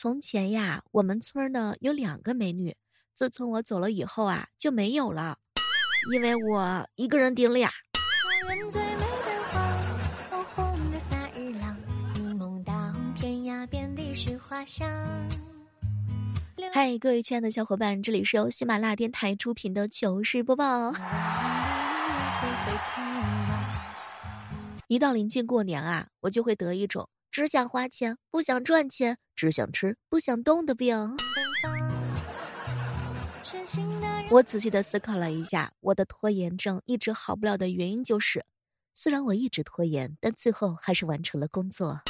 从前呀，我们村呢有两个美女，自从我走了以后啊，就没有了，因为我一个人顶俩。嗨，各位亲爱的小伙伴，这里是由喜马拉雅电台出品的糗事播报。一到临近过年啊，我就会得一种。只想花钱，不想赚钱；只想吃，不想动的病。我仔细的思考了一下，我的拖延症一直好不了的原因就是，虽然我一直拖延，但最后还是完成了工作。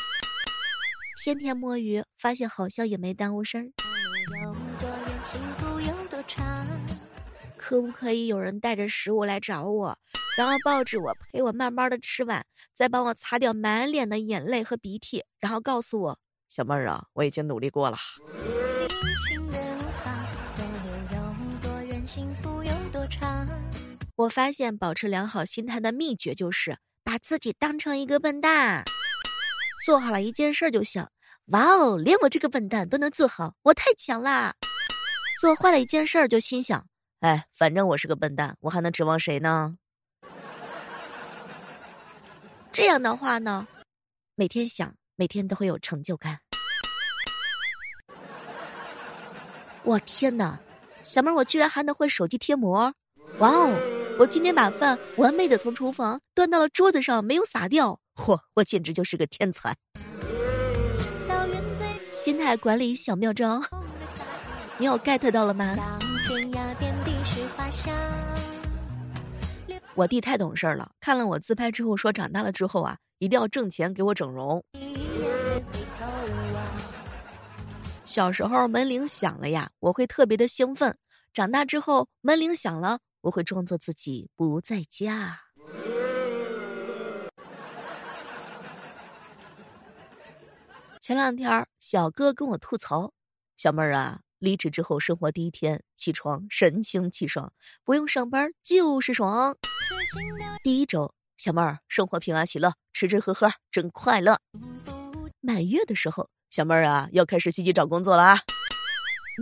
天天摸鱼，发现好像也没耽误事儿。可不可以有人带着食物来找我？然后抱着我，陪我慢慢的吃完，再帮我擦掉满脸的眼泪和鼻涕，然后告诉我：“小妹儿啊，我已经努力过了。”我发现保持良好心态的秘诀就是把自己当成一个笨蛋，做好了一件事就想。哇哦，连我这个笨蛋都能做好，我太强啦！做坏了一件事就心想：哎，反正我是个笨蛋，我还能指望谁呢？这样的话呢，每天想，每天都会有成就感。我天哪，小妹儿，我居然还能会手机贴膜！哇哦，我今天把饭完美的从厨房端到了桌子上，没有洒掉。嚯，我简直就是个天才！心态管理小妙招，你有 get 到了吗？我弟太懂事儿了，看了我自拍之后说，长大了之后啊，一定要挣钱给我整容。小时候门铃响了呀，我会特别的兴奋；长大之后门铃响了，我会装作自己不在家。前两天小哥跟我吐槽：“小妹儿啊，离职之后生活第一天起床神清气爽，不用上班就是爽。”第一周，小妹儿生活平安喜乐，吃吃喝喝真快乐。满月的时候，小妹儿啊要开始积极找工作了啊。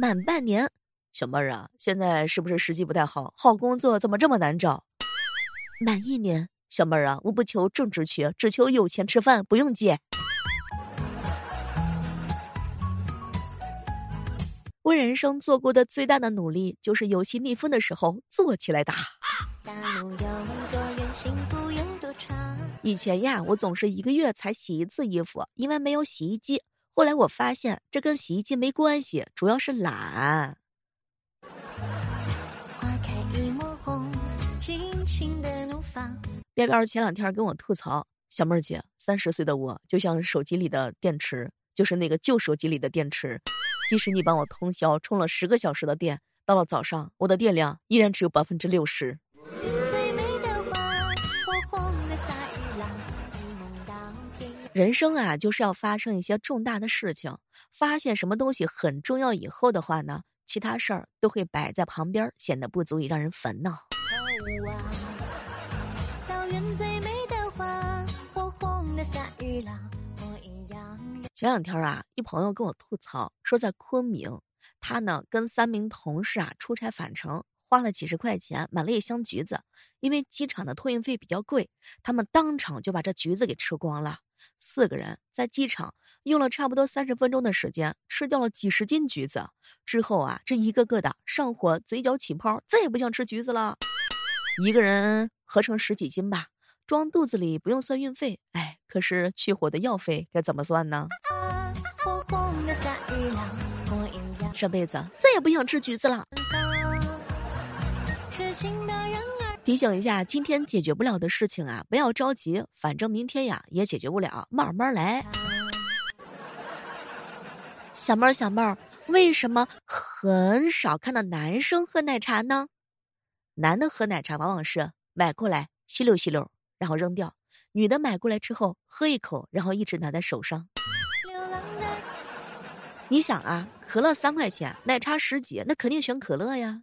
满半年，小妹儿啊现在是不是时机不太好？好工作怎么这么难找？满一年，小妹儿啊我不求正职缺，只求有钱吃饭，不用借。我人生做过的最大的努力，就是游戏逆风的时候坐起来打。以前呀，我总是一个月才洗一次衣服，因为没有洗衣机。后来我发现这跟洗衣机没关系，主要是懒。彪彪前两天跟我吐槽：“小妹儿姐，三十岁的我就像手机里的电池，就是那个旧手机里的电池，即使你帮我通宵充了十个小时的电，到了早上我的电量依然只有百分之六十。”人生啊，就是要发生一些重大的事情，发现什么东西很重要以后的话呢，其他事儿都会摆在旁边，显得不足以让人烦恼。前两天啊，一朋友跟我吐槽说，在昆明，他呢跟三名同事啊出差返程，花了几十块钱买了一箱橘子，因为机场的托运费比较贵，他们当场就把这橘子给吃光了。四个人在机场用了差不多三十分钟的时间，吃掉了几十斤橘子。之后啊，这一个个的上火，嘴角起泡，再也不想吃橘子了。一个人合成十几斤吧，装肚子里不用算运费。哎，可是去火的药费该怎么算呢？这辈子再也不想吃橘子了。提醒一下，今天解决不了的事情啊，不要着急，反正明天呀也解决不了，慢慢来。小妹儿，小妹儿，为什么很少看到男生喝奶茶呢？男的喝奶茶往往是买过来吸溜吸溜，然后扔掉；女的买过来之后喝一口，然后一直拿在手上。你想啊，可乐三块钱，奶茶十几，那肯定选可乐呀。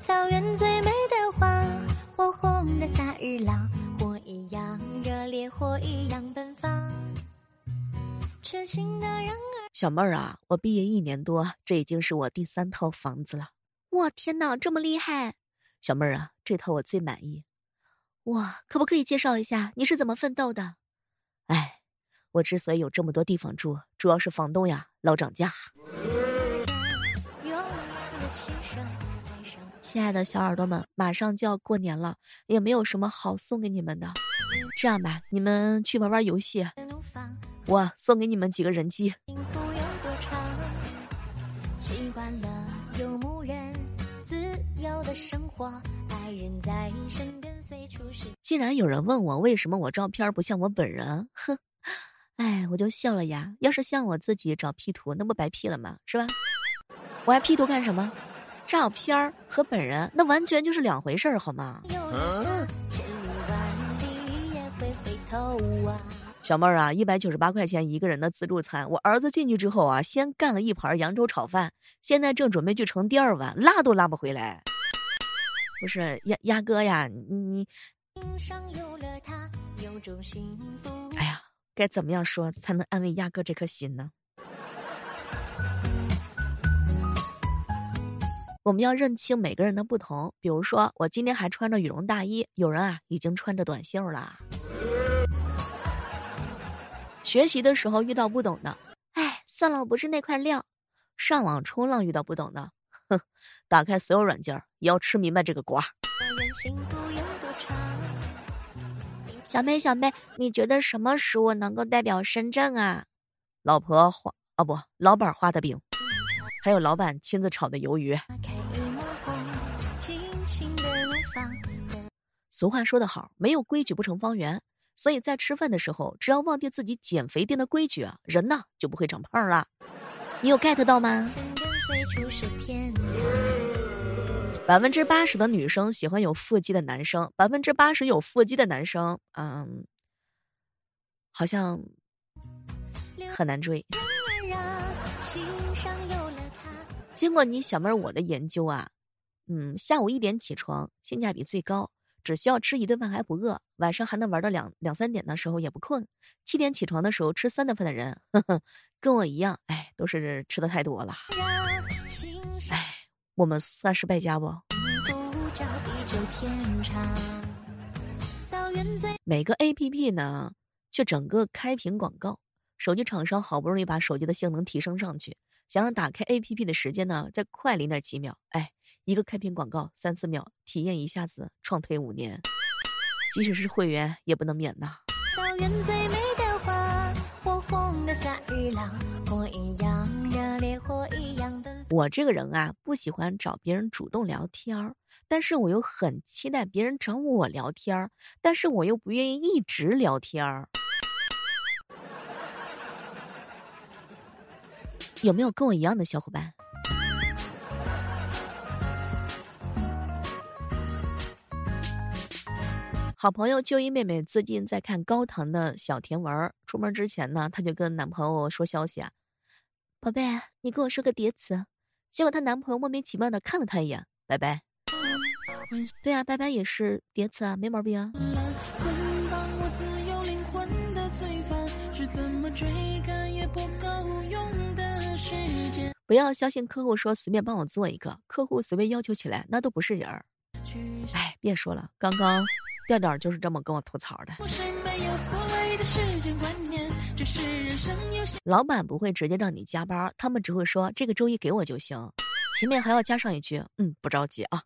草原最美的花，火红的夏日朗，火一样热烈，火一样奔放。痴情的人儿小妹儿啊，我毕业一年多，这已经是我第三套房子了。我，天哪，这么厉害！小妹儿啊，这套我最满意。哇，可不可以介绍一下你是怎么奋斗的？哎，我之所以有这么多地方住，主要是房东呀老涨价。亲爱的小耳朵们，马上就要过年了，也没有什么好送给你们的。这样吧，你们去玩玩游戏，我送给你们几个人机。既然有人问我为什么我照片不像我本人，哼，哎，我就笑了呀。要是像我自己找 P 图，那不白 P 了吗？是吧？我还 P 图干什么？照片儿和本人那完全就是两回事儿，好吗？小妹儿啊，一百九十八块钱一个人的自助餐，我儿子进去之后啊，先干了一盘扬州炒饭，现在正准备去盛第二碗，拉都拉不回来。不是鸭鸭哥呀，你，哎呀，该怎么样说才能安慰鸭哥这颗心呢？我们要认清每个人的不同。比如说，我今天还穿着羽绒大衣，有人啊已经穿着短袖了。学习的时候遇到不懂的，哎，算了，我不是那块料。上网冲浪遇到不懂的，哼，打开所有软件也要吃明白这个瓜。小妹，小妹，你觉得什么食物能够代表深圳啊？老婆画哦不，老板画的饼，还有老板亲自炒的鱿鱼。俗话说得好，没有规矩不成方圆。所以在吃饭的时候，只要忘记自己减肥店的规矩啊，人呢就不会长胖了。你有 get 到吗？百分之八十的女生喜欢有腹肌的男生，百分之八十有腹肌的男生，嗯，好像很难追。经过你小妹儿我的研究啊，嗯，下午一点起床，性价比最高。只需要吃一顿饭还不饿，晚上还能玩到两两三点的时候也不困。七点起床的时候吃三顿饭的人，呵呵，跟我一样，哎，都是吃的太多了。我们算是败家不？每个 A P P 呢，却整个开屏广告。手机厂商好不容易把手机的性能提升上去，想让打开 A P P 的时间呢再快零点几秒，哎。一个开屏广告三四秒，体验一下子创推五年，即使是会员也不能免呐。我这个人啊，不喜欢找别人主动聊天儿，但是我又很期待别人找我聊天儿，但是我又不愿意一直聊天儿。有没有跟我一样的小伙伴？好朋友就一妹妹最近在看高糖的小甜文儿，出门之前呢，她就跟男朋友说消息啊：“宝贝，你给我说个叠词。”结果她男朋友莫名其妙的看了她一眼，拜拜。对啊，拜拜也是叠词啊，没毛病啊。不要相信客户说随便帮我做一个，客户随便要求起来那都不是人儿。哎，别说了，刚刚。调调就是这么跟我吐槽的。老板不会直接让你加班，他们只会说这个周一给我就行，前面还要加上一句，嗯，不着急啊。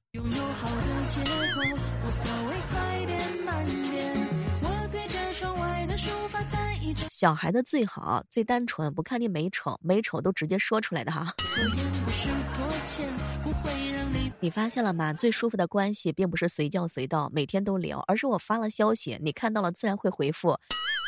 小孩的最好最单纯，不看你美丑，美丑都直接说出来的哈。你发现了吗？最舒服的关系并不是随叫随到，每天都聊，而是我发了消息，你看到了自然会回复，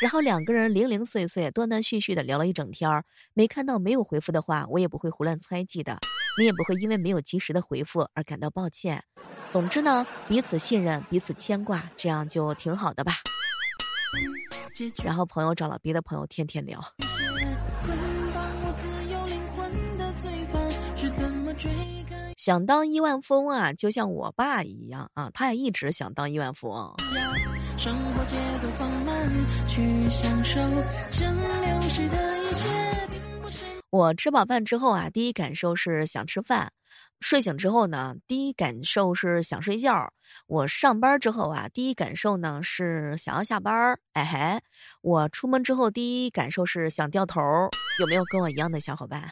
然后两个人零零碎碎、断断续续的聊了一整天。没看到没有回复的话，我也不会胡乱猜忌的，你也不会因为没有及时的回复而感到抱歉。总之呢，彼此信任，彼此牵挂，这样就挺好的吧。然后朋友找了别的朋友，天天聊。想当亿万富翁啊，就像我爸一样啊，他也一直想当亿万富翁。生活节奏放慢，去享受蒸馏时的一切我吃饱饭之后啊，第一感受是想吃饭；睡醒之后呢，第一感受是想睡觉；我上班之后啊，第一感受呢是想要下班。哎嘿，我出门之后第一感受是想掉头。有没有跟我一样的小伙伴？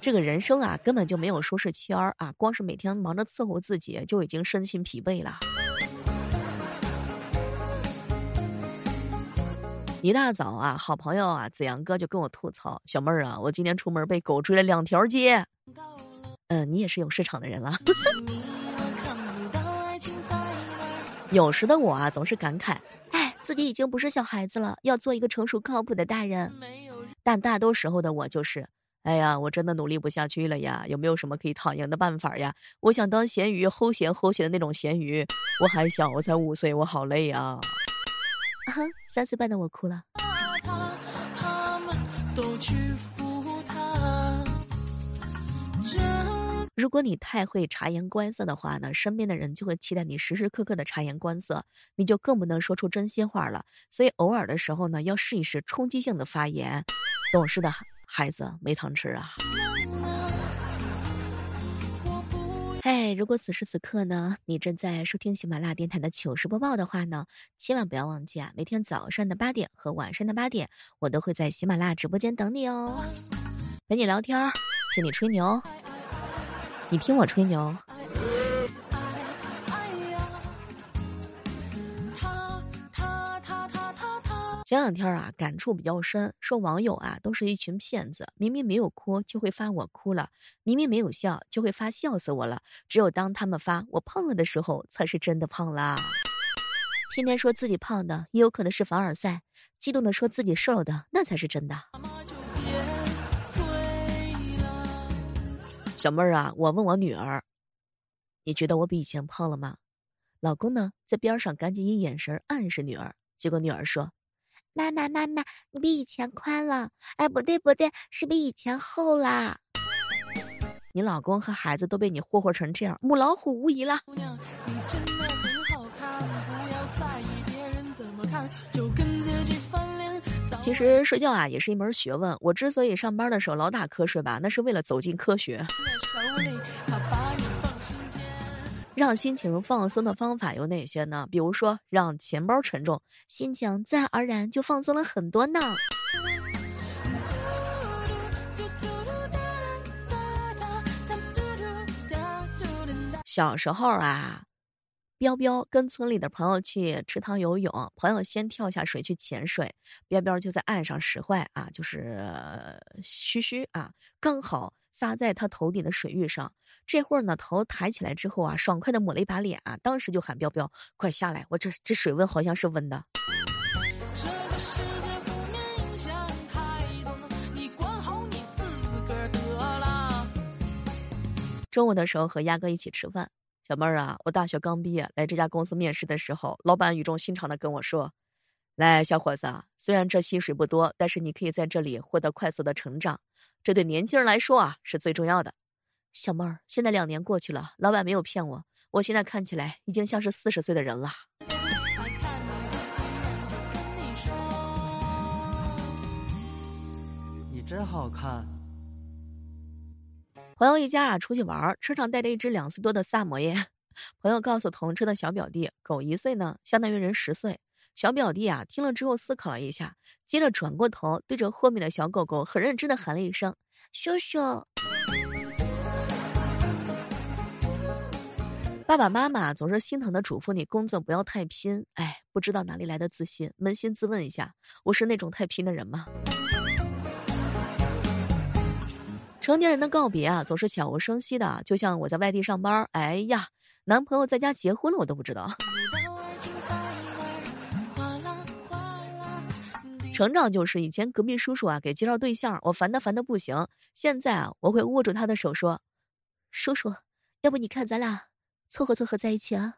这个人生啊，根本就没有舒适圈儿啊，光是每天忙着伺候自己，就已经身心疲惫了。一大早啊，好朋友啊，子阳哥就跟我吐槽：“小妹儿啊，我今天出门被狗追了两条街。”嗯，你也是有市场的人了。有时的我啊，总是感慨：“哎，自己已经不是小孩子了，要做一个成熟靠谱的大人。”但大多时候的我就是：“哎呀，我真的努力不下去了呀，有没有什么可以躺赢的办法呀？我想当咸鱼，齁咸齁咸的那种咸鱼。我还小，我才五岁，我好累呀呀。”哈，三岁半的我哭了。如果你太会察言观色的话呢，身边的人就会期待你时时刻刻的察言观色，你就更不能说出真心话了。所以偶尔的时候呢，要试一试冲击性的发言。懂事的孩子没糖吃啊。哎，如果此时此刻呢，你正在收听喜马拉雅电台的糗事播报的话呢，千万不要忘记啊，每天早上的八点和晚上的八点，我都会在喜马拉雅直播间等你哦，陪你聊天，听你吹牛，你听我吹牛。前两天啊，感触比较深，说网友啊都是一群骗子，明明没有哭就会发我哭了，明明没有笑就会发笑死我了，只有当他们发我胖了的时候，才是真的胖啦。天天说自己胖的，也有可能是凡尔赛；激动的说自己瘦的，那才是真的。小妹儿啊，我问我女儿，你觉得我比以前胖了吗？老公呢，在边上赶紧以眼神暗示女儿，结果女儿说。妈妈，妈妈，你比以前宽了。哎，不对，不对，是比以前厚啦。你老公和孩子都被你霍霍成这样，母老虎无疑了。其实睡觉啊，也是一门学问。我之所以上班的时候老打瞌睡吧，那是为了走进科学。让心情放松的方法有哪些呢？比如说，让钱包沉重，心情自然而然就放松了很多呢。小时候啊，彪彪跟村里的朋友去池塘游泳，朋友先跳下水去潜水，彪彪就在岸上使坏啊，就是嘘嘘啊，刚好撒在他头顶的水域上。这会儿呢，头抬起来之后啊，爽快的抹了一把脸啊，当时就喊彪彪，快下来，我这这水温好像是温的。中午的时候和鸭哥一起吃饭，小妹儿啊，我大学刚毕业来这家公司面试的时候，老板语重心长的跟我说：“来，小伙子，虽然这薪水不多，但是你可以在这里获得快速的成长，这对年轻人来说啊是最重要的。”小妹儿，现在两年过去了，老板没有骗我，我现在看起来已经像是四十岁的人了。你真好看。朋友一家啊出去玩，车上带着一只两岁多的萨摩耶。朋友告诉同车的小表弟，狗一岁呢，相当于人十岁。小表弟啊听了之后思考了一下，接着转过头对着后面的小狗狗很认真的喊了一声：“羞羞。”爸爸妈妈总是心疼的嘱咐你工作不要太拼，哎，不知道哪里来的自信。扪心自问一下，我是那种太拼的人吗？成年人的告别啊，总是悄无声息的，就像我在外地上班，哎呀，男朋友在家结婚了，我都不知道。成长就是以前隔壁叔叔啊给介绍对象，我烦的烦的不行，现在啊我会握住他的手说：“叔叔，要不你看咱俩。”凑合凑合在一起啊！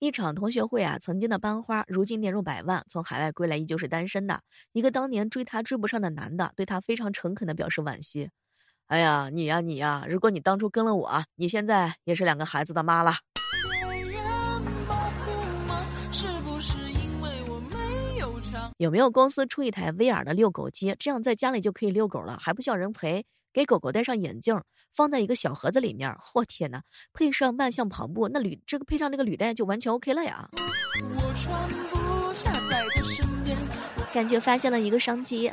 一场同学会啊，曾经的班花，如今年入百万，从海外归来依旧是单身的。一个当年追她追不上的男的，对她非常诚恳的表示惋惜。哎呀，你呀你呀，如果你当初跟了我，你现在也是两个孩子的妈了。有没有公司出一台威尔的遛狗机，这样在家里就可以遛狗了，还不需要人陪。给狗狗戴上眼镜，放在一个小盒子里面，我天呐，配上万向跑步，那履，这个配上这个履带就完全 ok 了呀。我穿不下在他身边，感觉发现了一个商机。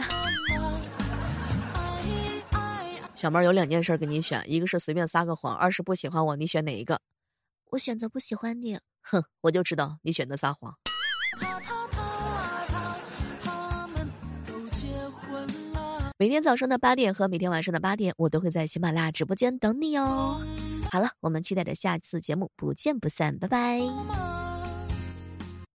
小妹有两件事给你选，一个是随便撒个谎，二是不喜欢我，你选哪一个？我选择不喜欢你。哼，我就知道你选择撒谎。每天早上的八点和每天晚上的八点，我都会在喜马拉雅直播间等你哦。好了，我们期待着下次节目不见不散，拜拜。